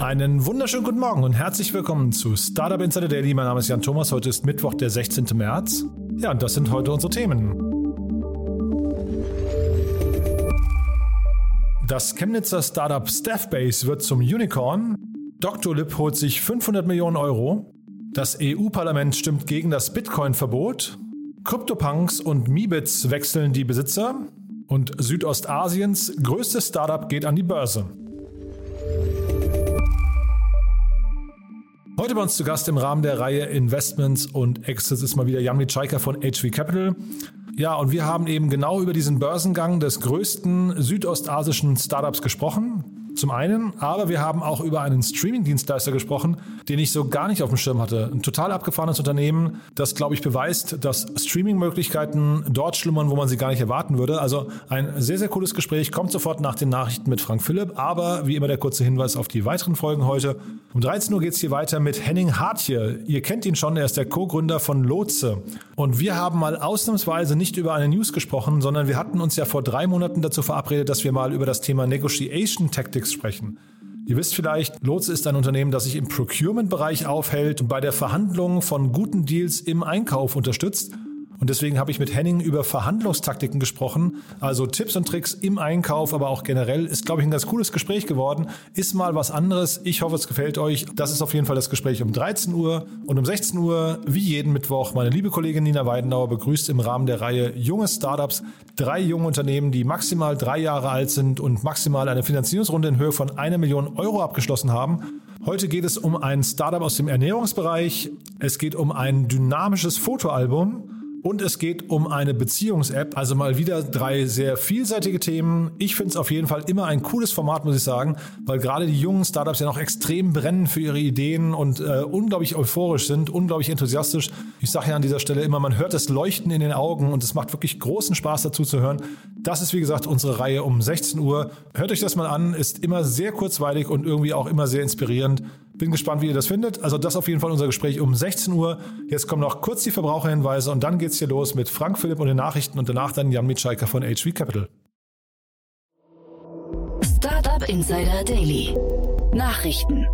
Einen wunderschönen guten Morgen und herzlich willkommen zu Startup Insider Daily. Mein Name ist Jan Thomas. Heute ist Mittwoch, der 16. März. Ja, und das sind heute unsere Themen. Das Chemnitzer Startup Staffbase wird zum Unicorn. Dr. Lip holt sich 500 Millionen Euro. Das EU-Parlament stimmt gegen das Bitcoin-Verbot. CryptoPunks und Mibits wechseln die Besitzer. Und Südostasiens größtes Startup geht an die Börse. Heute bei uns zu Gast im Rahmen der Reihe Investments und Exits ist mal wieder Jan Mitschaiker von HV Capital. Ja, und wir haben eben genau über diesen Börsengang des größten südostasischen Startups gesprochen. Zum einen, aber wir haben auch über einen Streaming-Dienstleister gesprochen, den ich so gar nicht auf dem Schirm hatte. Ein total abgefahrenes Unternehmen, das, glaube ich, beweist, dass Streaming-Möglichkeiten dort schlummern, wo man sie gar nicht erwarten würde. Also ein sehr, sehr cooles Gespräch. Kommt sofort nach den Nachrichten mit Frank Philipp. Aber wie immer der kurze Hinweis auf die weiteren Folgen heute. Um 13 Uhr geht es hier weiter mit Henning Hartje. Ihr kennt ihn schon, er ist der Co-Gründer von Lotse. Und wir haben mal ausnahmsweise nicht über eine News gesprochen, sondern wir hatten uns ja vor drei Monaten dazu verabredet, dass wir mal über das Thema Negotiation Tactics sprechen. Ihr wisst vielleicht, Lotse ist ein Unternehmen, das sich im Procurement-Bereich aufhält und bei der Verhandlung von guten Deals im Einkauf unterstützt. Und deswegen habe ich mit Henning über Verhandlungstaktiken gesprochen, also Tipps und Tricks im Einkauf, aber auch generell. Ist, glaube ich, ein ganz cooles Gespräch geworden. Ist mal was anderes. Ich hoffe, es gefällt euch. Das ist auf jeden Fall das Gespräch um 13 Uhr. Und um 16 Uhr, wie jeden Mittwoch, meine liebe Kollegin Nina Weidenauer begrüßt im Rahmen der Reihe Junge Startups drei junge Unternehmen, die maximal drei Jahre alt sind und maximal eine Finanzierungsrunde in Höhe von einer Million Euro abgeschlossen haben. Heute geht es um ein Startup aus dem Ernährungsbereich. Es geht um ein dynamisches Fotoalbum. Und es geht um eine Beziehungs-App. Also mal wieder drei sehr vielseitige Themen. Ich finde es auf jeden Fall immer ein cooles Format, muss ich sagen, weil gerade die jungen Startups ja noch extrem brennen für ihre Ideen und äh, unglaublich euphorisch sind, unglaublich enthusiastisch. Ich sage ja an dieser Stelle immer, man hört das Leuchten in den Augen und es macht wirklich großen Spaß dazu zu hören. Das ist wie gesagt unsere Reihe um 16 Uhr. Hört euch das mal an, ist immer sehr kurzweilig und irgendwie auch immer sehr inspirierend. Bin gespannt, wie ihr das findet. Also das auf jeden Fall unser Gespräch um 16 Uhr. Jetzt kommen noch kurz die Verbraucherhinweise und dann geht's hier los mit Frank Philipp und den Nachrichten und danach dann Jan Mitschaiker von HV Capital. Startup Insider Daily. Nachrichten.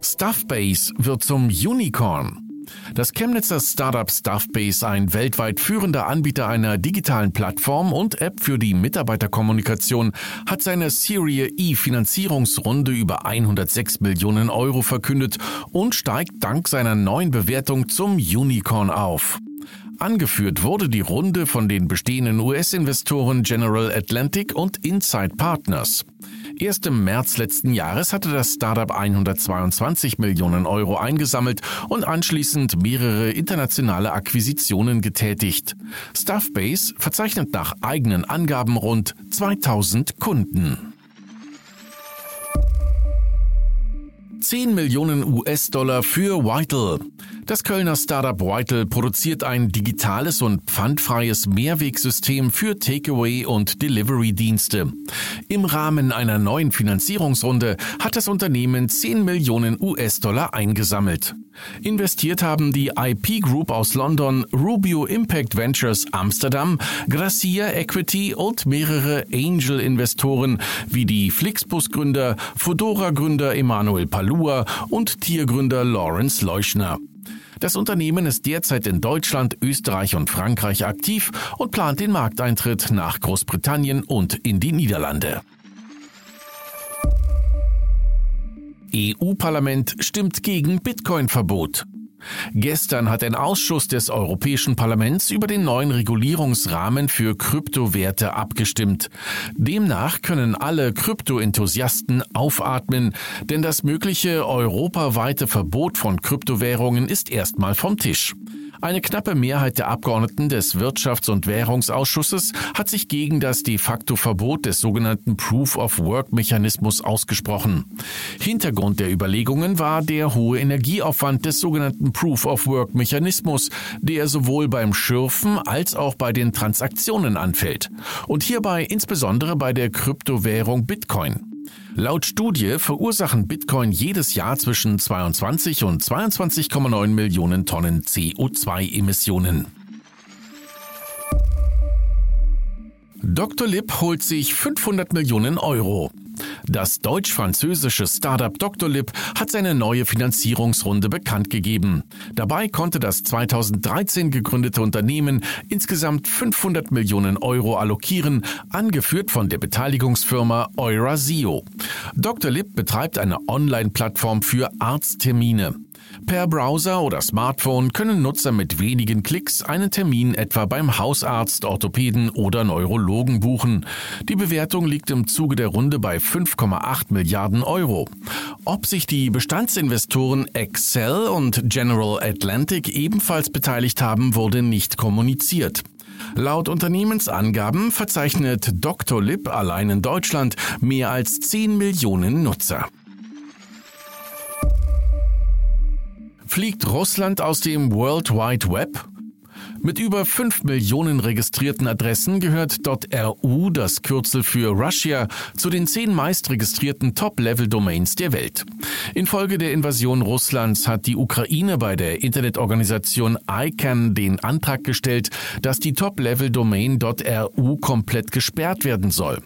Stuffbase wird zum Unicorn. Das Chemnitzer Startup Stuffbase, ein weltweit führender Anbieter einer digitalen Plattform und App für die Mitarbeiterkommunikation, hat seine Serie E Finanzierungsrunde über 106 Millionen Euro verkündet und steigt dank seiner neuen Bewertung zum Unicorn auf. Angeführt wurde die Runde von den bestehenden US-Investoren General Atlantic und Inside Partners. Erst im März letzten Jahres hatte das Startup 122 Millionen Euro eingesammelt und anschließend mehrere internationale Akquisitionen getätigt. Stuffbase verzeichnet nach eigenen Angaben rund 2000 Kunden. 10 Millionen US-Dollar für Vital. Das Kölner Startup Vital produziert ein digitales und pfandfreies Mehrwegsystem für Takeaway- und Delivery-Dienste. Im Rahmen einer neuen Finanzierungsrunde hat das Unternehmen 10 Millionen US-Dollar eingesammelt. Investiert haben die IP Group aus London, Rubio Impact Ventures Amsterdam, Gracia Equity und mehrere Angel-Investoren wie die Flixbus-Gründer, Fodora-Gründer Emanuel Palua und Tiergründer Lawrence Leuschner. Das Unternehmen ist derzeit in Deutschland, Österreich und Frankreich aktiv und plant den Markteintritt nach Großbritannien und in die Niederlande. EU-Parlament stimmt gegen Bitcoin-Verbot. Gestern hat ein Ausschuss des Europäischen Parlaments über den neuen Regulierungsrahmen für Kryptowerte abgestimmt. Demnach können alle Kryptoenthusiasten aufatmen, denn das mögliche europaweite Verbot von Kryptowährungen ist erstmal vom Tisch. Eine knappe Mehrheit der Abgeordneten des Wirtschafts- und Währungsausschusses hat sich gegen das de facto Verbot des sogenannten Proof-of-Work-Mechanismus ausgesprochen. Hintergrund der Überlegungen war der hohe Energieaufwand des sogenannten Proof-of-Work-Mechanismus, der sowohl beim Schürfen als auch bei den Transaktionen anfällt. Und hierbei insbesondere bei der Kryptowährung Bitcoin. Laut Studie verursachen Bitcoin jedes Jahr zwischen 22 und 22,9 Millionen Tonnen CO2-Emissionen. Dr. Lip holt sich 500 Millionen Euro. Das deutsch-französische Startup Doctolib hat seine neue Finanzierungsrunde bekannt gegeben. Dabei konnte das 2013 gegründete Unternehmen insgesamt 500 Millionen Euro allokieren, angeführt von der Beteiligungsfirma Eurasio. Doctolib betreibt eine Online-Plattform für Arzttermine. Per Browser oder Smartphone können Nutzer mit wenigen Klicks einen Termin etwa beim Hausarzt, Orthopäden oder Neurologen buchen. Die Bewertung liegt im Zuge der Runde bei 5,8 Milliarden Euro. Ob sich die Bestandsinvestoren Excel und General Atlantic ebenfalls beteiligt haben, wurde nicht kommuniziert. Laut Unternehmensangaben verzeichnet Dr. Lip allein in Deutschland mehr als 10 Millionen Nutzer. Fliegt Russland aus dem World Wide Web? Mit über 5 Millionen registrierten Adressen gehört .ru, das Kürzel für Russia, zu den zehn meistregistrierten Top-Level-Domains der Welt. Infolge der Invasion Russlands hat die Ukraine bei der Internetorganisation ICANN den Antrag gestellt, dass die Top-Level-Domain .ru komplett gesperrt werden soll.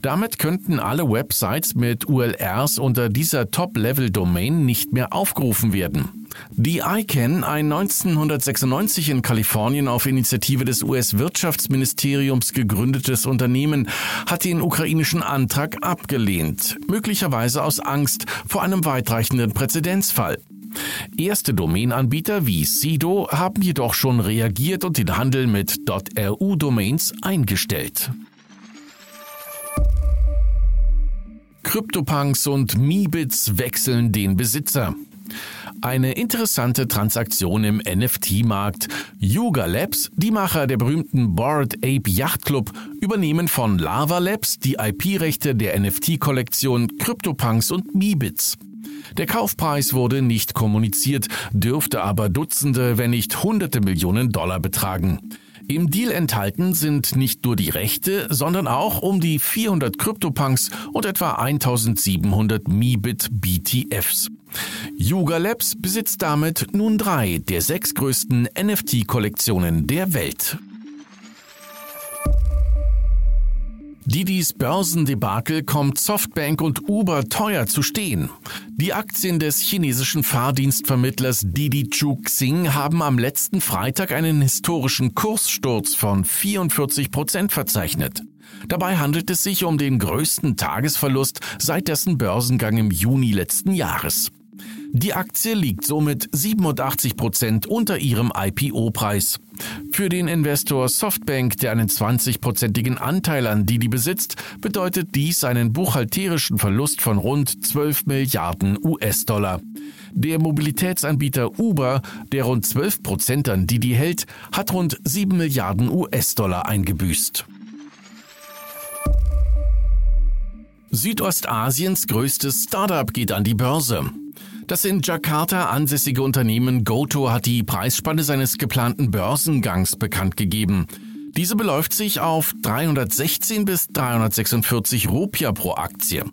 Damit könnten alle Websites mit URLs unter dieser Top-Level-Domain nicht mehr aufgerufen werden. Die ICANN, ein 1996 in Kalifornien auf Initiative des US-Wirtschaftsministeriums gegründetes Unternehmen, hat den ukrainischen Antrag abgelehnt, möglicherweise aus Angst vor einem weitreichenden Präzedenzfall. Erste Domainanbieter wie Sido haben jedoch schon reagiert und den Handel mit .ru-Domains eingestellt. CryptoPunks und Meebits wechseln den Besitzer. Eine interessante Transaktion im NFT-Markt. Yuga Labs, die Macher der berühmten Bored Ape Yacht Club, übernehmen von Lava Labs die IP-Rechte der NFT-Kollektion CryptoPunks und Meebits. Der Kaufpreis wurde nicht kommuniziert, dürfte aber Dutzende, wenn nicht Hunderte Millionen Dollar betragen. Im Deal enthalten sind nicht nur die Rechte, sondern auch um die 400 CryptoPunks und etwa 1700 Meebit BTFs. Yuga Labs besitzt damit nun drei der sechs größten NFT-Kollektionen der Welt. Didis Börsendebakel kommt Softbank und Uber teuer zu stehen. Die Aktien des chinesischen Fahrdienstvermittlers Didi Chuxing haben am letzten Freitag einen historischen Kurssturz von 44 Prozent verzeichnet. Dabei handelt es sich um den größten Tagesverlust seit dessen Börsengang im Juni letzten Jahres. Die Aktie liegt somit 87 Prozent unter ihrem IPO-Preis. Für den Investor Softbank, der einen 20-prozentigen Anteil an Didi besitzt, bedeutet dies einen buchhalterischen Verlust von rund 12 Milliarden US-Dollar. Der Mobilitätsanbieter Uber, der rund 12 Prozent an Didi hält, hat rund 7 Milliarden US-Dollar eingebüßt. Südostasiens größtes Startup geht an die Börse. Das in Jakarta ansässige Unternehmen Goto hat die Preisspanne seines geplanten Börsengangs bekannt gegeben. Diese beläuft sich auf 316 bis 346 Rupia pro Aktie.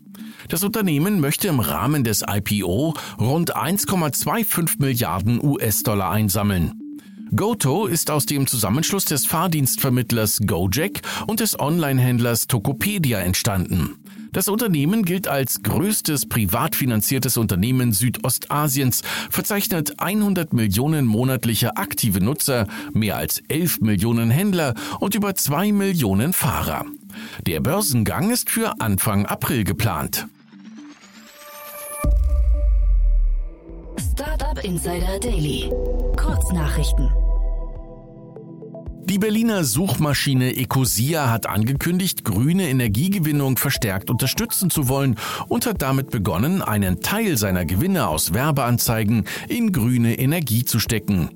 Das Unternehmen möchte im Rahmen des IPO rund 1,25 Milliarden US-Dollar einsammeln. Goto ist aus dem Zusammenschluss des Fahrdienstvermittlers Gojek und des Onlinehändlers Tokopedia entstanden. Das Unternehmen gilt als größtes privat finanziertes Unternehmen Südostasiens, verzeichnet 100 Millionen monatliche aktive Nutzer, mehr als 11 Millionen Händler und über 2 Millionen Fahrer. Der Börsengang ist für Anfang April geplant. Startup Insider Daily. Kurznachrichten. Die Berliner Suchmaschine Ecosia hat angekündigt, grüne Energiegewinnung verstärkt unterstützen zu wollen und hat damit begonnen, einen Teil seiner Gewinne aus Werbeanzeigen in grüne Energie zu stecken.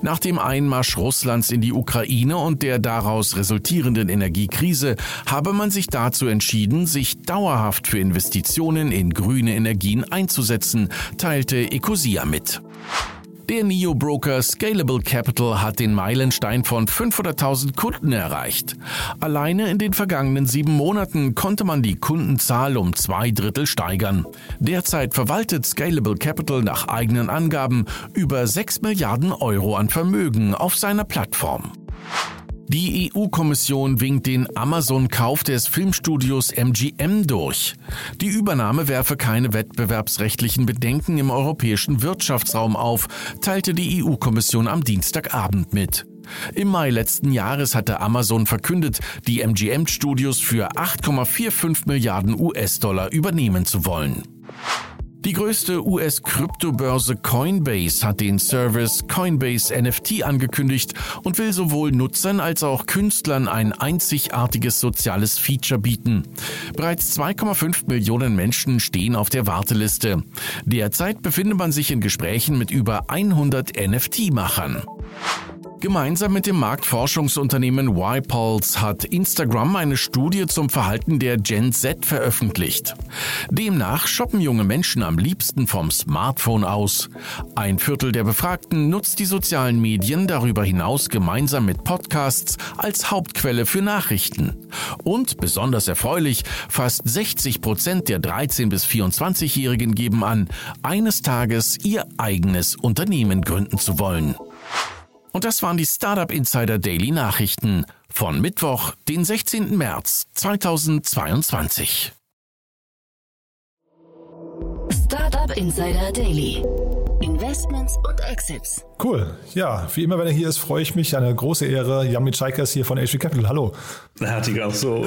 Nach dem Einmarsch Russlands in die Ukraine und der daraus resultierenden Energiekrise habe man sich dazu entschieden, sich dauerhaft für Investitionen in grüne Energien einzusetzen, teilte Ecosia mit. Der Neo-Broker Scalable Capital hat den Meilenstein von 500.000 Kunden erreicht. Alleine in den vergangenen sieben Monaten konnte man die Kundenzahl um zwei Drittel steigern. Derzeit verwaltet Scalable Capital nach eigenen Angaben über 6 Milliarden Euro an Vermögen auf seiner Plattform. Die EU-Kommission winkt den Amazon-Kauf des Filmstudios MGM durch. Die Übernahme werfe keine wettbewerbsrechtlichen Bedenken im europäischen Wirtschaftsraum auf, teilte die EU-Kommission am Dienstagabend mit. Im Mai letzten Jahres hatte Amazon verkündet, die MGM-Studios für 8,45 Milliarden US-Dollar übernehmen zu wollen. Die größte US-Kryptobörse Coinbase hat den Service Coinbase NFT angekündigt und will sowohl Nutzern als auch Künstlern ein einzigartiges soziales Feature bieten. Bereits 2,5 Millionen Menschen stehen auf der Warteliste. Derzeit befindet man sich in Gesprächen mit über 100 NFT-Machern. Gemeinsam mit dem Marktforschungsunternehmen YPulse hat Instagram eine Studie zum Verhalten der Gen Z veröffentlicht. Demnach shoppen junge Menschen am liebsten vom Smartphone aus. Ein Viertel der Befragten nutzt die sozialen Medien darüber hinaus gemeinsam mit Podcasts als Hauptquelle für Nachrichten. Und besonders erfreulich, fast 60 Prozent der 13- bis 24-Jährigen geben an, eines Tages ihr eigenes Unternehmen gründen zu wollen. Und das waren die Startup Insider Daily Nachrichten von Mittwoch, den 16. März 2022. Startup Insider Daily. Investments und Exits. Cool. Ja, wie immer, wenn er hier ist, freue ich mich. Eine große Ehre. Jan Mitschaikas hier von HV Capital. Hallo. Ja, die auch so.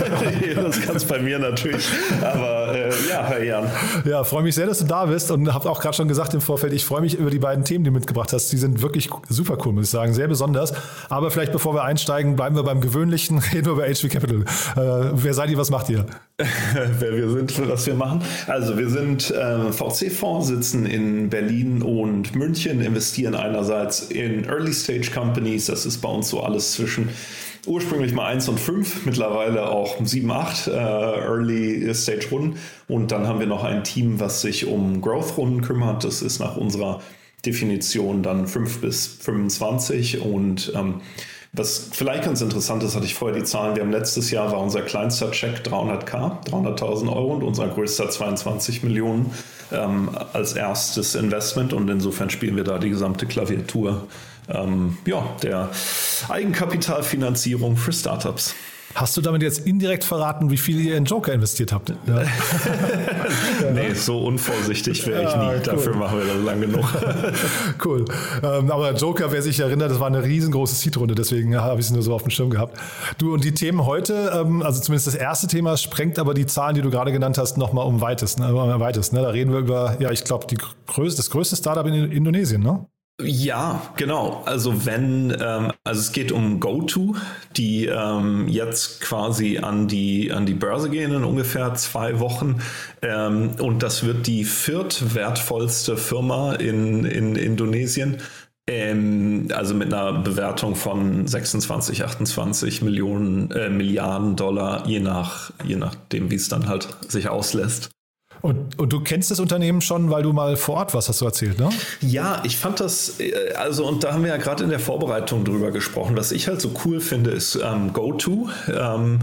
das kannst bei mir natürlich. Aber äh, ja, Herr Jan. Ja, freue mich sehr, dass du da bist und habe auch gerade schon gesagt im Vorfeld, ich freue mich über die beiden Themen, die du mitgebracht hast. Die sind wirklich super cool, muss ich sagen. Sehr besonders. Aber vielleicht bevor wir einsteigen, bleiben wir beim Gewöhnlichen. Reden wir über HV Capital. Äh, wer seid ihr? Was macht ihr? wer wir sind, was wir machen. Also wir sind äh, VC-Fonds, sitzen in Berlin und München, investieren einerseits in Early-Stage Companies, das ist bei uns so alles zwischen ursprünglich mal 1 und 5, mittlerweile auch 7, 8 äh, Early-Stage-Runden. Und dann haben wir noch ein Team, was sich um Growth-Runden kümmert. Das ist nach unserer Definition dann 5 bis 25 und ähm, was vielleicht ganz interessant ist, hatte ich vorher die Zahlen. Wir haben letztes Jahr war unser kleinster Check 300k, 300.000 Euro und unser größter 22 Millionen ähm, als erstes Investment und insofern spielen wir da die gesamte Klaviatur ähm, ja, der Eigenkapitalfinanzierung für Startups. Hast du damit jetzt indirekt verraten, wie viel ihr in Joker investiert habt? Ja. nee, so unvorsichtig wäre ich nie. Ja, cool. Dafür machen wir das lang genug. cool. Ähm, aber Joker, wer sich erinnert, das war eine riesengroße Seed-Runde, deswegen habe ich es nur so auf dem Schirm gehabt. Du und die Themen heute, ähm, also zumindest das erste Thema, sprengt aber die Zahlen, die du gerade genannt hast, nochmal um weitest. Ne? Um ne? Da reden wir über, ja, ich glaube, das größte Startup in Indonesien, ne? Ja, genau. Also wenn, ähm, also es geht um GoTo, die ähm, jetzt quasi an die, an die Börse gehen in ungefähr zwei Wochen. Ähm, und das wird die viertwertvollste Firma in, in Indonesien. Ähm, also mit einer Bewertung von 26, 28 Millionen, äh, Milliarden Dollar, je nach, je nachdem, wie es dann halt sich auslässt. Und, und, du kennst das Unternehmen schon, weil du mal vor Ort warst, hast du erzählt, ne? Ja, ich fand das, äh, also und da haben wir ja gerade in der Vorbereitung drüber gesprochen. Was ich halt so cool finde, ist ähm, GoTo. Ähm,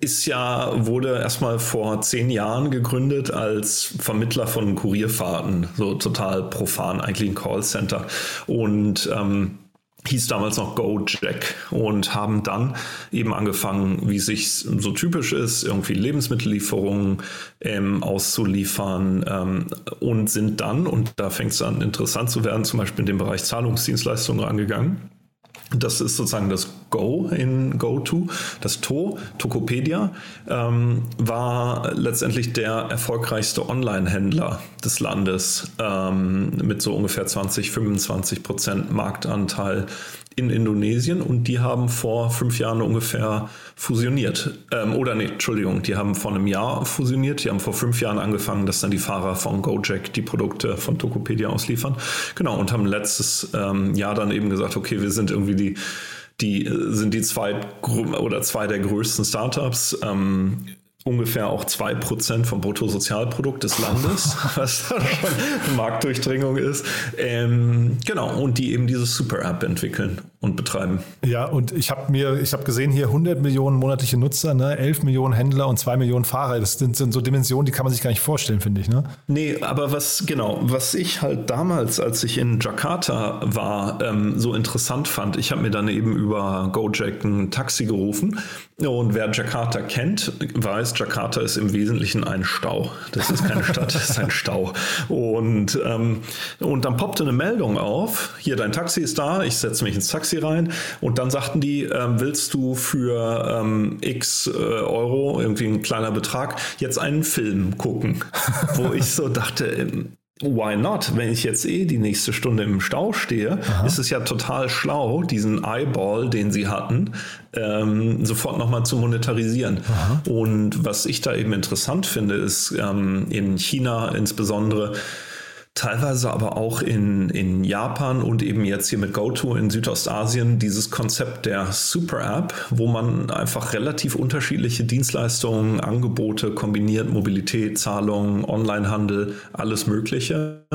ist ja, wurde erstmal vor zehn Jahren gegründet als Vermittler von Kurierfahrten, so total profan, eigentlich ein Callcenter. Und ähm, hieß damals noch Gojek und haben dann eben angefangen, wie sich so typisch ist, irgendwie Lebensmittellieferungen ähm, auszuliefern ähm, und sind dann, und da fängt es an interessant zu werden, zum Beispiel in dem Bereich Zahlungsdienstleistungen angegangen. Das ist sozusagen das Go in GoTo. Das To, Tokopedia, ähm, war letztendlich der erfolgreichste Online-Händler des Landes ähm, mit so ungefähr 20, 25 Prozent Marktanteil in Indonesien und die haben vor fünf Jahren ungefähr fusioniert. Ähm, oder nee, Entschuldigung, die haben vor einem Jahr fusioniert. Die haben vor fünf Jahren angefangen, dass dann die Fahrer von Gojek die Produkte von Tokopedia ausliefern. Genau, und haben letztes ähm, Jahr dann eben gesagt, okay, wir sind irgendwie die die äh, sind die zwei oder zwei der größten Startups. Ähm, ungefähr auch 2% vom Bruttosozialprodukt des Landes, was da schon Marktdurchdringung ist. Ähm, genau, und die eben diese Super-App entwickeln und betreiben. Ja, und ich habe mir, ich habe gesehen hier 100 Millionen monatliche Nutzer, ne, 11 Millionen Händler und 2 Millionen Fahrer. Das sind, sind so Dimensionen, die kann man sich gar nicht vorstellen, finde ich. Ne? Nee, aber was, genau, was ich halt damals, als ich in Jakarta war, ähm, so interessant fand, ich habe mir dann eben über Gojek ein Taxi gerufen und wer Jakarta kennt, weiß, Jakarta ist im Wesentlichen ein Stau. Das ist keine Stadt, das ist ein Stau. Und, ähm, und dann poppte eine Meldung auf, hier dein Taxi ist da, ich setze mich ins Taxi rein und dann sagten die, ähm, willst du für ähm, x äh, Euro, irgendwie ein kleiner Betrag, jetzt einen Film gucken? Wo ich so dachte, ähm, Why not? Wenn ich jetzt eh die nächste Stunde im Stau stehe, Aha. ist es ja total schlau, diesen Eyeball, den sie hatten, ähm, sofort nochmal zu monetarisieren. Aha. Und was ich da eben interessant finde, ist ähm, in China insbesondere, teilweise aber auch in, in Japan und eben jetzt hier mit GoTo in Südostasien dieses Konzept der Super App, wo man einfach relativ unterschiedliche Dienstleistungen, Angebote kombiniert, Mobilität, Zahlungen, Onlinehandel, alles Mögliche,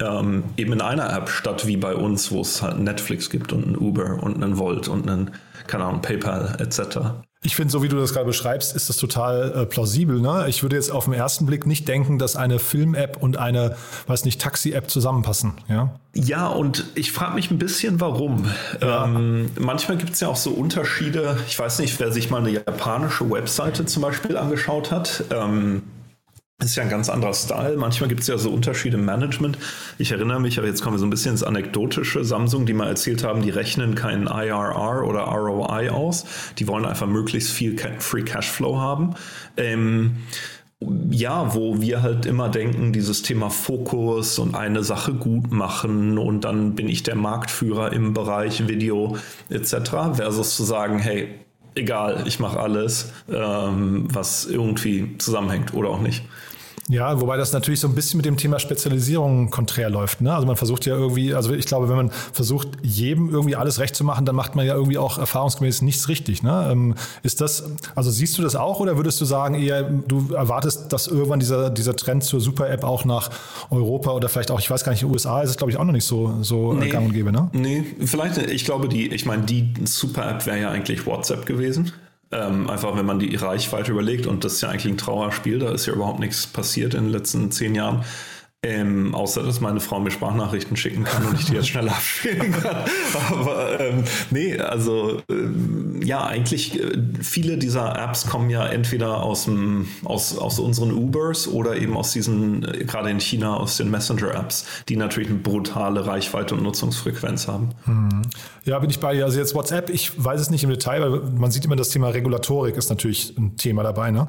ähm, eben in einer App statt wie bei uns, wo es halt Netflix gibt und ein Uber und einen Volt und einen, keine Ahnung, PayPal etc. Ich finde, so wie du das gerade beschreibst, ist das total äh, plausibel. Ne? Ich würde jetzt auf den ersten Blick nicht denken, dass eine Film-App und eine, weiß nicht, Taxi-App zusammenpassen. Ja, ja und ich frage mich ein bisschen, warum. Ja. Ähm, manchmal gibt es ja auch so Unterschiede. Ich weiß nicht, wer sich mal eine japanische Webseite zum Beispiel angeschaut hat. Ähm, ist ja ein ganz anderer Style. Manchmal gibt es ja so Unterschiede im Management. Ich erinnere mich, aber jetzt kommen wir so ein bisschen ins Anekdotische. Samsung, die mal erzählt haben, die rechnen keinen IRR oder ROI aus. Die wollen einfach möglichst viel Free Cashflow haben. Ähm, ja, wo wir halt immer denken, dieses Thema Fokus und eine Sache gut machen und dann bin ich der Marktführer im Bereich Video etc. versus zu sagen, hey, egal, ich mache alles, ähm, was irgendwie zusammenhängt oder auch nicht. Ja, wobei das natürlich so ein bisschen mit dem Thema Spezialisierung konträr läuft. Ne? Also man versucht ja irgendwie, also ich glaube, wenn man versucht, jedem irgendwie alles recht zu machen, dann macht man ja irgendwie auch erfahrungsgemäß nichts richtig. Ne? Ähm, ist das, also siehst du das auch oder würdest du sagen, eher du erwartest, dass irgendwann dieser, dieser Trend zur Super-App auch nach Europa oder vielleicht auch, ich weiß gar nicht, in den USA ist es, glaube ich, auch noch nicht so, so nee, gang und gäbe, ne? Nee, vielleicht, ich glaube, die, ich meine, die Super-App wäre ja eigentlich WhatsApp gewesen. Ähm, einfach, wenn man die Reichweite überlegt, und das ist ja eigentlich ein Trauerspiel, da ist ja überhaupt nichts passiert in den letzten zehn Jahren. Ähm, außer, dass meine Frau mir Sprachnachrichten schicken kann und ich die jetzt schneller abspielen kann. Aber ähm, nee, also ähm, ja, eigentlich äh, viele dieser Apps kommen ja entweder aus, dem, aus, aus unseren Ubers oder eben aus diesen, äh, gerade in China, aus den Messenger-Apps, die natürlich eine brutale Reichweite und Nutzungsfrequenz haben. Hm. Ja, bin ich bei dir. Also jetzt WhatsApp, ich weiß es nicht im Detail, weil man sieht immer, das Thema Regulatorik ist natürlich ein Thema dabei. Ne?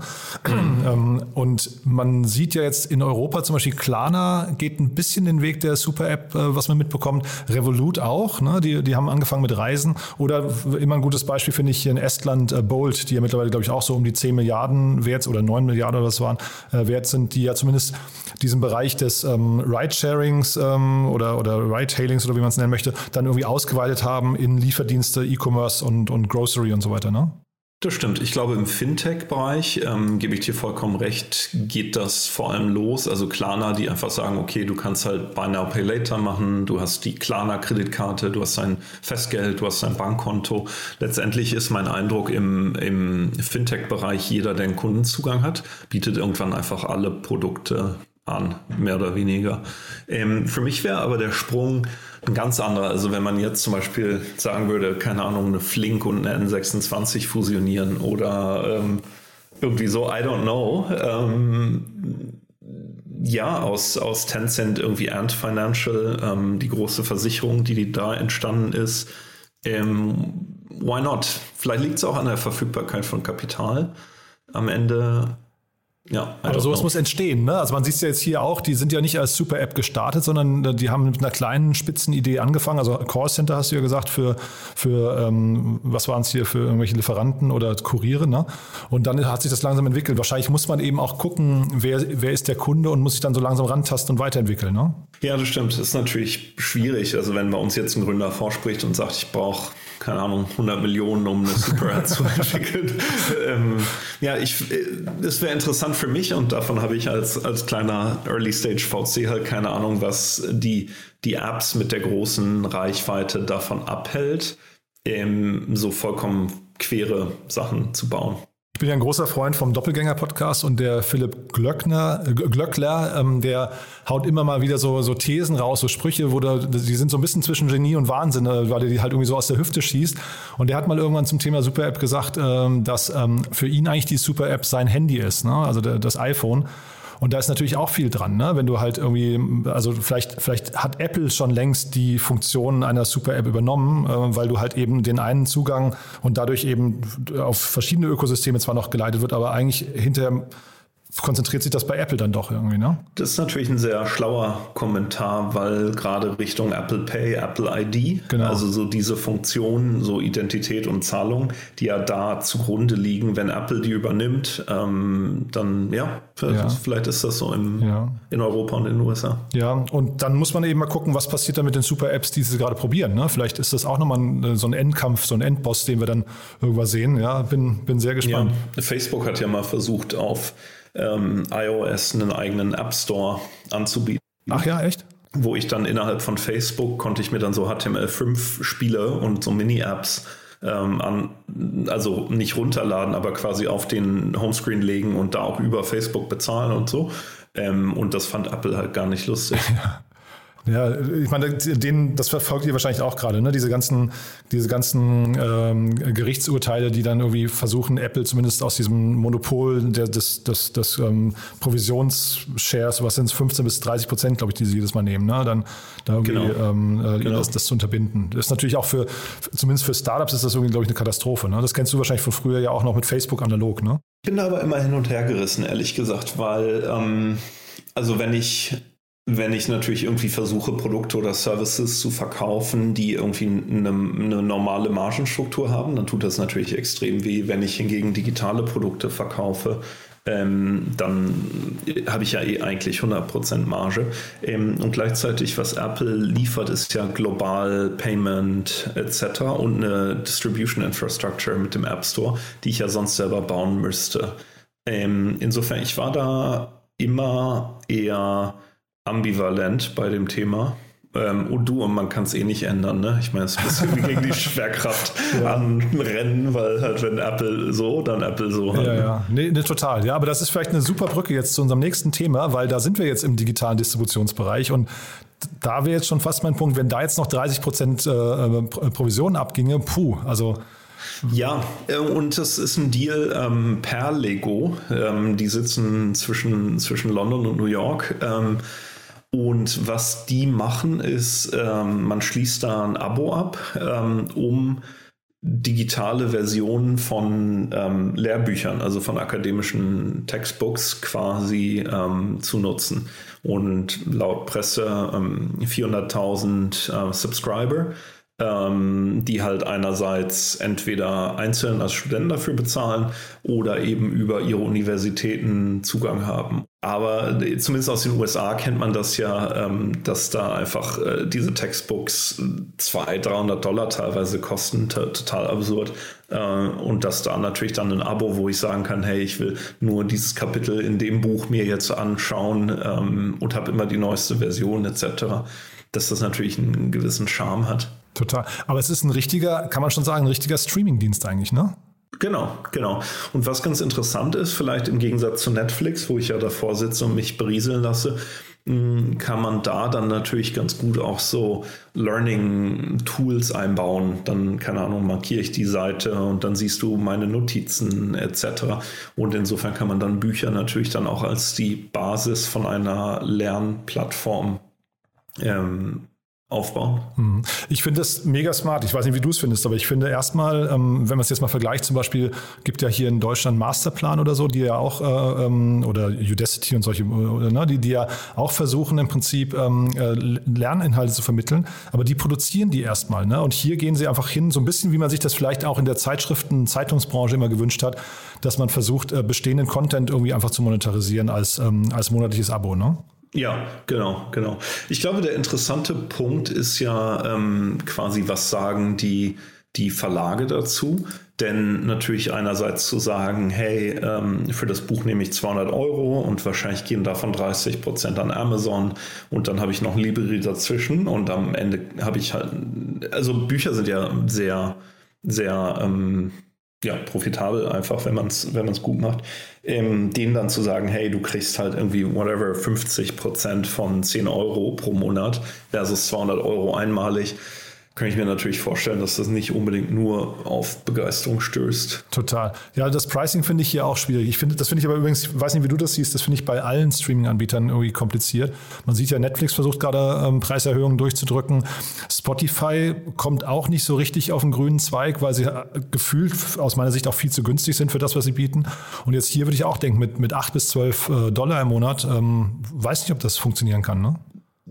Mhm. und man sieht ja jetzt in Europa zum Beispiel Klarna geht ein bisschen den Weg der Super-App, äh, was man mitbekommt. Revolut auch, ne? die, die haben angefangen mit Reisen. Oder immer ein gutes Beispiel finde ich hier in Estland äh, Bolt, die ja mittlerweile, glaube ich, auch so um die 10 Milliarden wert oder 9 Milliarden oder was waren, äh, wert sind, die ja zumindest diesen Bereich des ähm, Ride-Sharings ähm, oder, oder Ride-Hailings oder wie man es nennen möchte, dann irgendwie ausgeweitet haben in Lieferdienste, E-Commerce und, und Grocery und so weiter, ne? Das stimmt. Ich glaube, im Fintech-Bereich, ähm, gebe ich dir vollkommen recht, geht das vor allem los. Also Klarna, die einfach sagen, okay, du kannst halt Buy Now, Pay Later machen, du hast die Klarna-Kreditkarte, du hast dein Festgeld, du hast dein Bankkonto. Letztendlich ist mein Eindruck im, im Fintech-Bereich, jeder, der einen Kundenzugang hat, bietet irgendwann einfach alle Produkte an, mehr oder weniger. Ähm, für mich wäre aber der Sprung ein ganz anderer. Also wenn man jetzt zum Beispiel sagen würde, keine Ahnung, eine Flink und eine N26 fusionieren oder ähm, irgendwie so, I don't know. Ähm, ja, aus, aus Tencent irgendwie Ant Financial, ähm, die große Versicherung, die, die da entstanden ist, ähm, why not? Vielleicht liegt es auch an der Verfügbarkeit von Kapital. Am Ende ja, aber sowas know. muss entstehen. Ne? Also man sieht es ja jetzt hier auch, die sind ja nicht als Super-App gestartet, sondern äh, die haben mit einer kleinen Spitzenidee angefangen. Also Callcenter hast du ja gesagt, für, für ähm, was waren es hier, für irgendwelche Lieferanten oder Kuriere. Ne? Und dann hat sich das langsam entwickelt. Wahrscheinlich muss man eben auch gucken, wer, wer ist der Kunde und muss sich dann so langsam rantasten und weiterentwickeln. Ne? Ja, das stimmt. Das ist natürlich schwierig. Also wenn bei uns jetzt ein Gründer vorspricht und sagt, ich brauche keine Ahnung, 100 Millionen, um eine Super-App zu entwickeln. ähm, ja, ich, äh, es wäre interessant für mich und davon habe ich als, als kleiner Early-Stage-VC halt keine Ahnung, was die, die Apps mit der großen Reichweite davon abhält, ähm, so vollkommen quere Sachen zu bauen. Ich bin ja ein großer Freund vom Doppelgänger-Podcast und der Philipp Glöckner, äh, Glöckler, ähm, der haut immer mal wieder so, so Thesen raus, so Sprüche, wo da, die sind so ein bisschen zwischen Genie und Wahnsinn, äh, weil er die halt irgendwie so aus der Hüfte schießt. Und der hat mal irgendwann zum Thema Super App gesagt, ähm, dass ähm, für ihn eigentlich die Super App sein Handy ist, ne? also der, das iPhone. Und da ist natürlich auch viel dran, ne? wenn du halt irgendwie, also vielleicht, vielleicht hat Apple schon längst die Funktionen einer Super-App übernommen, äh, weil du halt eben den einen Zugang und dadurch eben auf verschiedene Ökosysteme zwar noch geleitet wird, aber eigentlich hinterher konzentriert sich das bei Apple dann doch irgendwie, ne? Das ist natürlich ein sehr schlauer Kommentar, weil gerade Richtung Apple Pay, Apple ID, genau. also so diese Funktionen, so Identität und Zahlung, die ja da zugrunde liegen, wenn Apple die übernimmt, ähm, dann ja vielleicht, ja, vielleicht, ist das so im, ja. in Europa und in den USA. Ja, und dann muss man eben mal gucken, was passiert da mit den Super-Apps, die sie gerade probieren. Ne? Vielleicht ist das auch nochmal ein, so ein Endkampf, so ein Endboss, den wir dann irgendwann sehen. Ja, bin, bin sehr gespannt. Ja. Facebook hat ja mal versucht, auf ähm, iOS einen eigenen App Store anzubieten. Ach ja, echt? Wo ich dann innerhalb von Facebook konnte ich mir dann so HTML5 Spiele und so Mini-Apps ähm, an, also nicht runterladen, aber quasi auf den Homescreen legen und da auch über Facebook bezahlen und so. Ähm, und das fand Apple halt gar nicht lustig. Ja. Ja, ich meine, den, das verfolgt ihr wahrscheinlich auch gerade, ne? Diese ganzen, diese ganzen ähm, Gerichtsurteile, die dann irgendwie versuchen, Apple zumindest aus diesem Monopol der, des, des, des ähm, Provisionsshares, was sind es, 15 bis 30 Prozent, glaube ich, die sie jedes Mal nehmen, ne? Dann da irgendwie genau. ähm, äh, genau. das, das, zu unterbinden. Das ist natürlich auch für, zumindest für Startups ist das irgendwie, glaube ich, eine Katastrophe. Ne? Das kennst du wahrscheinlich von früher ja auch noch mit Facebook analog, ne? Ich bin da aber immer hin und her gerissen, ehrlich gesagt, weil ähm, also wenn ich wenn ich natürlich irgendwie versuche, Produkte oder Services zu verkaufen, die irgendwie eine, eine, normale Margenstruktur haben, dann tut das natürlich extrem weh. Wenn ich hingegen digitale Produkte verkaufe, ähm, dann habe ich ja eh eigentlich 100% Marge. Ähm, und gleichzeitig, was Apple liefert, ist ja global Payment etc. und eine Distribution Infrastructure mit dem App Store, die ich ja sonst selber bauen müsste. Ähm, insofern, ich war da immer eher ambivalent bei dem Thema. Ähm, und du, und man kann es eh nicht ändern, ne? Ich meine, es ist ein bisschen wie gegen die Schwerkraft ja. anrennen, weil halt, wenn Apple so, dann Apple so. Halt. Ja, ja. Nee, nee, total. Ja, aber das ist vielleicht eine super Brücke jetzt zu unserem nächsten Thema, weil da sind wir jetzt im digitalen Distributionsbereich und da wäre jetzt schon fast mein Punkt, wenn da jetzt noch 30 Prozent äh, äh Provision abginge, puh, also ja, äh, und das ist ein Deal ähm, per Lego. Ähm, die sitzen zwischen, zwischen London und New York. Ähm, und was die machen, ist, ähm, man schließt da ein Abo ab, ähm, um digitale Versionen von ähm, Lehrbüchern, also von akademischen Textbooks quasi ähm, zu nutzen. Und laut Presse ähm, 400.000 äh, Subscriber ähm, die halt einerseits entweder einzeln als Studenten dafür bezahlen oder eben über ihre Universitäten Zugang haben. Aber zumindest aus den USA kennt man das ja, ähm, dass da einfach äh, diese Textbooks 200, 300 Dollar teilweise kosten, total absurd. Äh, und dass da natürlich dann ein Abo, wo ich sagen kann, hey, ich will nur dieses Kapitel in dem Buch mir jetzt anschauen ähm, und habe immer die neueste Version etc., dass das natürlich einen gewissen Charme hat. Total. Aber es ist ein richtiger, kann man schon sagen, ein richtiger Streaming-Dienst eigentlich, ne? Genau, genau. Und was ganz interessant ist, vielleicht im Gegensatz zu Netflix, wo ich ja davor sitze und mich berieseln lasse, hm, kann man da dann natürlich ganz gut auch so Learning-Tools einbauen. Dann, keine Ahnung, markiere ich die Seite und dann siehst du meine Notizen etc. Und insofern kann man dann Bücher natürlich dann auch als die Basis von einer Lernplattform ähm, aufbauen. Mhm. Ich finde das mega smart. Ich weiß nicht, wie du es findest, aber ich finde erstmal, ähm, wenn man es jetzt mal vergleicht, zum Beispiel gibt ja hier in Deutschland Masterplan oder so, die ja auch, äh, ähm, oder Udacity und solche, oder, ne, die, die ja auch versuchen im Prinzip ähm, äh, Lerninhalte zu vermitteln, aber die produzieren die erstmal. Ne? Und hier gehen sie einfach hin, so ein bisschen wie man sich das vielleicht auch in der Zeitschriften, Zeitungsbranche immer gewünscht hat, dass man versucht, äh, bestehenden Content irgendwie einfach zu monetarisieren als, als monatliches Abo. Ne? Ja, genau, genau. Ich glaube, der interessante Punkt ist ja ähm, quasi, was sagen die, die Verlage dazu? Denn natürlich einerseits zu sagen, hey, ähm, für das Buch nehme ich 200 Euro und wahrscheinlich gehen davon 30 Prozent an Amazon und dann habe ich noch Libri dazwischen und am Ende habe ich halt, also Bücher sind ja sehr, sehr ähm, ja, profitabel einfach, wenn man es wenn man's gut macht, ähm, denen dann zu sagen, hey, du kriegst halt irgendwie whatever 50 Prozent von 10 Euro pro Monat versus 200 Euro einmalig kann ich mir natürlich vorstellen, dass das nicht unbedingt nur auf Begeisterung stößt. Total. Ja, das Pricing finde ich hier auch schwierig. Ich finde, das finde ich aber übrigens, ich weiß nicht, wie du das siehst, das finde ich bei allen Streaming-Anbietern irgendwie kompliziert. Man sieht ja, Netflix versucht gerade ähm, Preiserhöhungen durchzudrücken. Spotify kommt auch nicht so richtig auf den grünen Zweig, weil sie äh, gefühlt aus meiner Sicht auch viel zu günstig sind für das, was sie bieten. Und jetzt hier würde ich auch denken, mit, mit 8 bis 12 äh, Dollar im Monat, ähm, weiß nicht, ob das funktionieren kann, ne?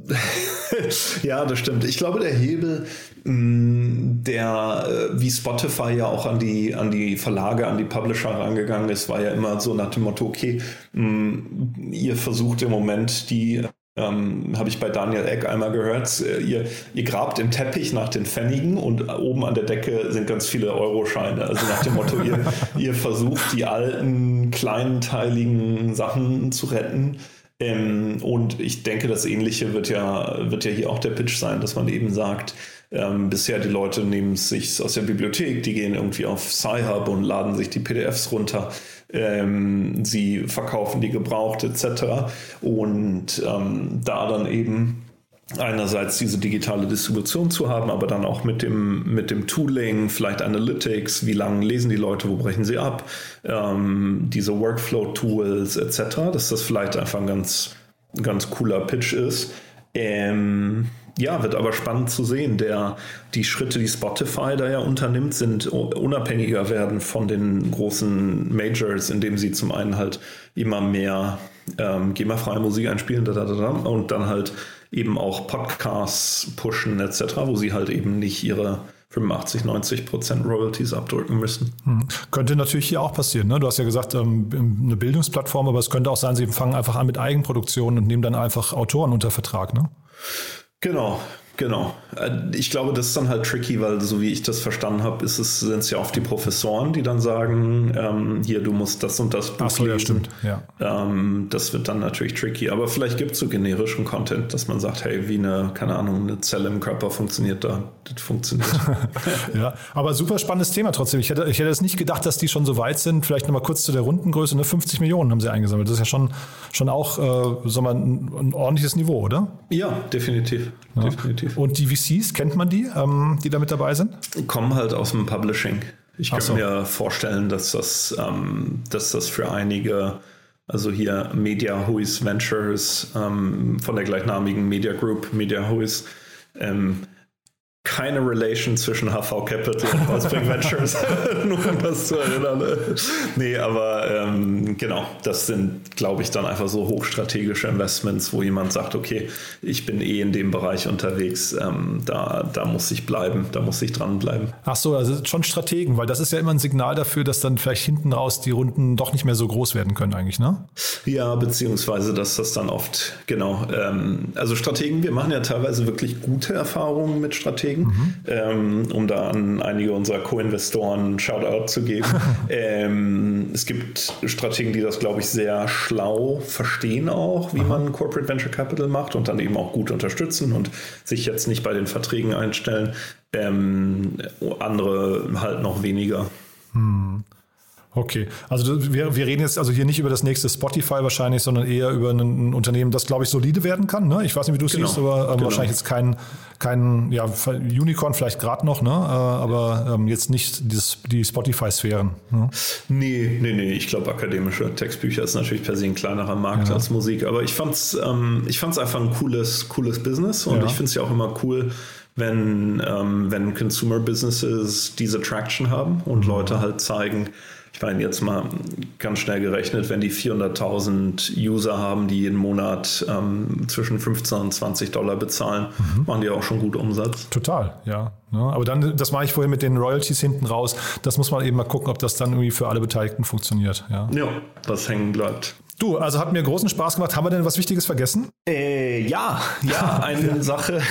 ja, das stimmt. Ich glaube, der Hebel, mm, der äh, wie Spotify ja auch an die, an die Verlage, an die Publisher rangegangen ist, war ja immer so nach dem Motto, okay, mm, ihr versucht im Moment die ähm, habe ich bei Daniel Eck einmal gehört. Äh, ihr, ihr grabt im Teppich nach den Pfennigen und oben an der Decke sind ganz viele Euroscheine. Also nach dem Motto, ihr, ihr versucht die alten, kleinteiligen Sachen zu retten ähm, und ich denke, das Ähnliche wird ja, wird ja hier auch der Pitch sein, dass man eben sagt, ähm, bisher die Leute nehmen es sich aus der Bibliothek, die gehen irgendwie auf Sci-Hub und laden sich die PDFs runter. Ähm, sie verkaufen die gebraucht etc. Und ähm, da dann eben einerseits diese digitale Distribution zu haben, aber dann auch mit dem, mit dem Tooling, vielleicht Analytics, wie lange lesen die Leute, wo brechen sie ab, ähm, diese Workflow-Tools etc., dass das vielleicht einfach ein ganz, ganz cooler Pitch ist. Ähm, ja, wird aber spannend zu sehen. Der, die Schritte, die Spotify da ja unternimmt, sind unabhängiger werden von den großen Majors, indem sie zum einen halt immer mehr ähm, GEMA-freie Musik einspielen da, da, da, und dann halt eben auch Podcasts pushen etc., wo sie halt eben nicht ihre 85, 90 Prozent Royalties abdrücken müssen. Hm. Könnte natürlich hier auch passieren. Ne? Du hast ja gesagt, ähm, eine Bildungsplattform, aber es könnte auch sein, sie fangen einfach an mit Eigenproduktionen und nehmen dann einfach Autoren unter Vertrag. Ne? Genau, Genau. Äh, ich glaube, das ist dann halt tricky, weil so wie ich das verstanden habe, ist es, sind es ja oft die Professoren, die dann sagen, ähm, hier, du musst das und das Buch Ach so, lesen. ja, stimmt. Ja. Ähm, das wird dann natürlich tricky. Aber vielleicht gibt es so generischen Content, dass man sagt, hey, wie eine, keine Ahnung, eine Zelle im Körper funktioniert da. Das funktioniert. ja, aber super spannendes Thema trotzdem. Ich hätte, ich hätte es nicht gedacht, dass die schon so weit sind. Vielleicht nochmal kurz zu der Rundengröße. Ne? 50 Millionen haben sie eingesammelt. Das ist ja schon, schon auch äh, sagen wir, ein, ein ordentliches Niveau, oder? Ja, definitiv. Ja. definitiv. Und die VCs, kennt man die, ähm, die da mit dabei sind? Kommen halt aus dem Publishing. Ich kann so. mir vorstellen, dass das, ähm, dass das für einige, also hier Media Huis Ventures ähm, von der gleichnamigen Media Group, Media Huis, ähm, keine Relation zwischen HV Capital und Wellspring Ventures, nur um das zu erinnern. nee, aber ähm, genau, das sind, glaube ich, dann einfach so hochstrategische Investments, wo jemand sagt, okay, ich bin eh in dem Bereich unterwegs, ähm, da, da muss ich bleiben, da muss ich dranbleiben. Ach so, also schon Strategen, weil das ist ja immer ein Signal dafür, dass dann vielleicht hinten raus die Runden doch nicht mehr so groß werden können eigentlich, ne? Ja, beziehungsweise, dass das dann oft, genau, ähm, also Strategen, wir machen ja teilweise wirklich gute Erfahrungen mit Strategen, Strategen, mhm. ähm, um da an einige unserer Co-Investoren Shoutout zu geben. ähm, es gibt Strategen, die das, glaube ich, sehr schlau verstehen auch, wie mhm. man Corporate Venture Capital macht und dann eben auch gut unterstützen und sich jetzt nicht bei den Verträgen einstellen. Ähm, andere halt noch weniger. Mhm. Okay, also wir, wir reden jetzt also hier nicht über das nächste Spotify wahrscheinlich, sondern eher über ein, Unternehmen, das, glaube ich, solide werden kann. Ne? Ich weiß nicht, wie du es genau. siehst, aber ähm, genau. wahrscheinlich jetzt kein, kein ja, Unicorn vielleicht gerade noch, ne? Äh, aber ähm, jetzt nicht dieses, die Spotify-Sphären. Ne? Nee, nee, nee. Ich glaube, akademische Textbücher ist natürlich per se ein kleinerer Markt ja. als Musik. Aber ich fand es ähm, einfach ein cooles, cooles Business und ja. ich finde es ja auch immer cool, wenn, ähm, wenn Consumer Businesses diese Traction haben und mhm. Leute halt zeigen, ich meine, jetzt mal ganz schnell gerechnet, wenn die 400.000 User haben, die jeden Monat ähm, zwischen 15 und 20 Dollar bezahlen, mhm. machen die auch schon gut Umsatz. Total, ja. ja. Aber dann, das mache ich vorhin mit den Royalties hinten raus. Das muss man eben mal gucken, ob das dann irgendwie für alle Beteiligten funktioniert. Ja, ja was hängen bleibt. Du, also hat mir großen Spaß gemacht. Haben wir denn was Wichtiges vergessen? Äh, ja, ja, eine Sache.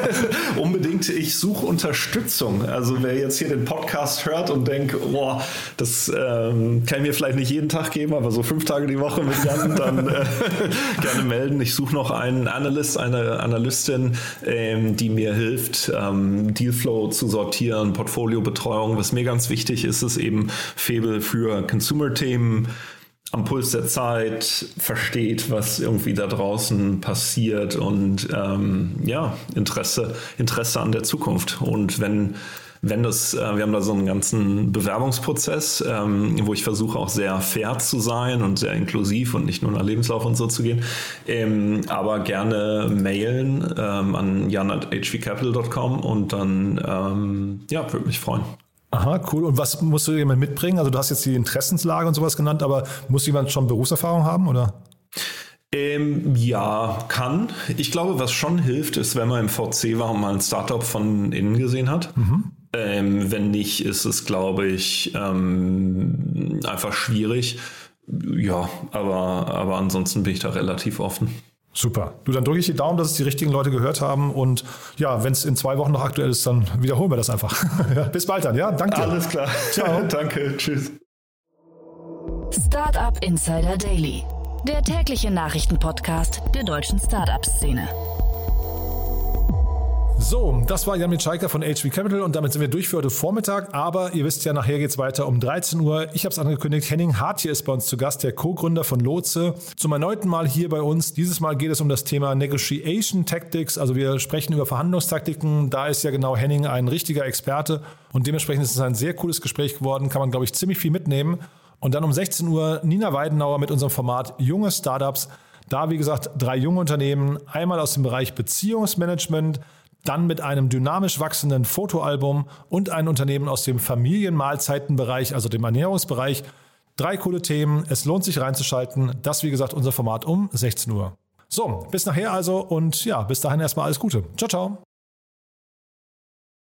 Unbedingt, ich suche Unterstützung. Also wer jetzt hier den Podcast hört und denkt, boah, das ähm, kann ich mir vielleicht nicht jeden Tag geben, aber so fünf Tage die Woche mit Jan, dann äh, gerne melden. Ich suche noch einen Analyst, eine Analystin, ähm, die mir hilft, ähm, Dealflow zu sortieren, Portfoliobetreuung. Was mir ganz wichtig ist, ist eben Febel für Consumer-Themen am Puls der Zeit versteht, was irgendwie da draußen passiert und ähm, ja, Interesse, Interesse an der Zukunft. Und wenn, wenn das, äh, wir haben da so einen ganzen Bewerbungsprozess, ähm, wo ich versuche auch sehr fair zu sein und sehr inklusiv und nicht nur nach Lebenslauf und so zu gehen, ähm, aber gerne mailen ähm, an jan.hvcapital.com und dann, ähm, ja, würde mich freuen. Aha, cool. Und was musst du jemand mitbringen? Also du hast jetzt die Interessenslage und sowas genannt, aber muss jemand schon Berufserfahrung haben oder? Ähm, ja, kann. Ich glaube, was schon hilft, ist, wenn man im VC war und mal ein Startup von innen gesehen hat. Mhm. Ähm, wenn nicht, ist es, glaube ich, ähm, einfach schwierig. Ja, aber, aber ansonsten bin ich da relativ offen. Super. Du, dann drücke ich die Daumen, dass es die richtigen Leute gehört haben. Und ja, wenn es in zwei Wochen noch aktuell ist, dann wiederholen wir das einfach. Bis bald dann, ja? Danke. Alles klar. Ciao. Danke. Tschüss. Startup Insider Daily, der tägliche Nachrichtenpodcast der deutschen Startup-Szene. So, das war Jan Mitschaiker von HV Capital und damit sind wir durch für heute Vormittag. Aber ihr wisst ja, nachher geht es weiter um 13 Uhr. Ich habe es angekündigt, Henning Hart hier ist bei uns zu Gast, der Co-Gründer von Lotse. Zum erneuten Mal hier bei uns. Dieses Mal geht es um das Thema Negotiation Tactics. Also wir sprechen über Verhandlungstaktiken. Da ist ja genau Henning ein richtiger Experte und dementsprechend ist es ein sehr cooles Gespräch geworden. Kann man, glaube ich, ziemlich viel mitnehmen. Und dann um 16 Uhr Nina Weidenauer mit unserem Format Junge Startups. Da, wie gesagt, drei junge Unternehmen, einmal aus dem Bereich Beziehungsmanagement, dann mit einem dynamisch wachsenden Fotoalbum und ein Unternehmen aus dem Familienmahlzeitenbereich, also dem Ernährungsbereich. Drei coole Themen. Es lohnt sich reinzuschalten. Das, wie gesagt, unser Format um 16 Uhr. So, bis nachher also und ja, bis dahin erstmal alles Gute. Ciao, ciao.